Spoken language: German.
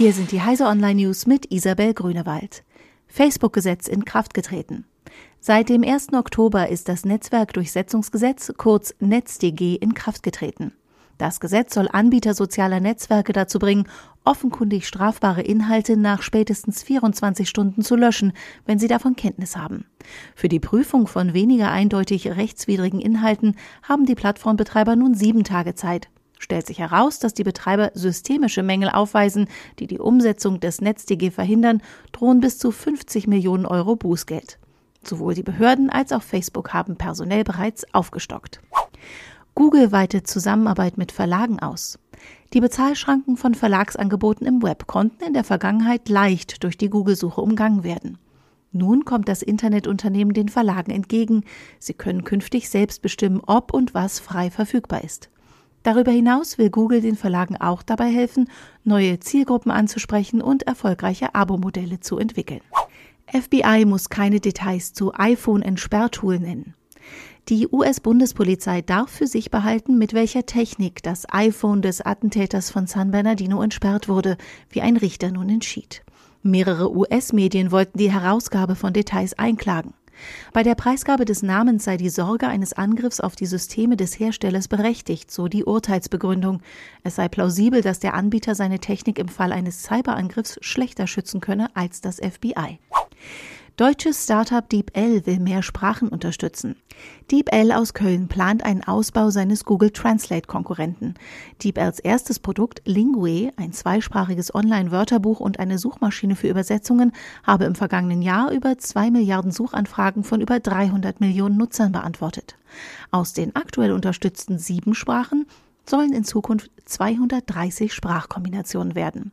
Hier sind die Heise Online News mit Isabel Grünewald. Facebook-Gesetz in Kraft getreten. Seit dem 1. Oktober ist das Netzwerkdurchsetzungsgesetz, kurz NetzDG, in Kraft getreten. Das Gesetz soll Anbieter sozialer Netzwerke dazu bringen, offenkundig strafbare Inhalte nach spätestens 24 Stunden zu löschen, wenn sie davon Kenntnis haben. Für die Prüfung von weniger eindeutig rechtswidrigen Inhalten haben die Plattformbetreiber nun sieben Tage Zeit. Stellt sich heraus, dass die Betreiber systemische Mängel aufweisen, die die Umsetzung des NetzDG verhindern, drohen bis zu 50 Millionen Euro Bußgeld. Sowohl die Behörden als auch Facebook haben personell bereits aufgestockt. Google weitet Zusammenarbeit mit Verlagen aus. Die Bezahlschranken von Verlagsangeboten im Web konnten in der Vergangenheit leicht durch die Google-Suche umgangen werden. Nun kommt das Internetunternehmen den Verlagen entgegen. Sie können künftig selbst bestimmen, ob und was frei verfügbar ist. Darüber hinaus will Google den Verlagen auch dabei helfen, neue Zielgruppen anzusprechen und erfolgreiche Abo-Modelle zu entwickeln. FBI muss keine Details zu iPhone-Entsperrtool nennen. Die US-Bundespolizei darf für sich behalten, mit welcher Technik das iPhone des Attentäters von San Bernardino entsperrt wurde, wie ein Richter nun entschied. Mehrere US-Medien wollten die Herausgabe von Details einklagen. Bei der Preisgabe des Namens sei die Sorge eines Angriffs auf die Systeme des Herstellers berechtigt, so die Urteilsbegründung. Es sei plausibel, dass der Anbieter seine Technik im Fall eines Cyberangriffs schlechter schützen könne als das FBI. Deutsches Startup DeepL will mehr Sprachen unterstützen. DeepL aus Köln plant einen Ausbau seines Google Translate Konkurrenten. DeepLs erstes Produkt Lingue, ein zweisprachiges Online-Wörterbuch und eine Suchmaschine für Übersetzungen, habe im vergangenen Jahr über zwei Milliarden Suchanfragen von über 300 Millionen Nutzern beantwortet. Aus den aktuell unterstützten sieben Sprachen sollen in Zukunft 230 Sprachkombinationen werden.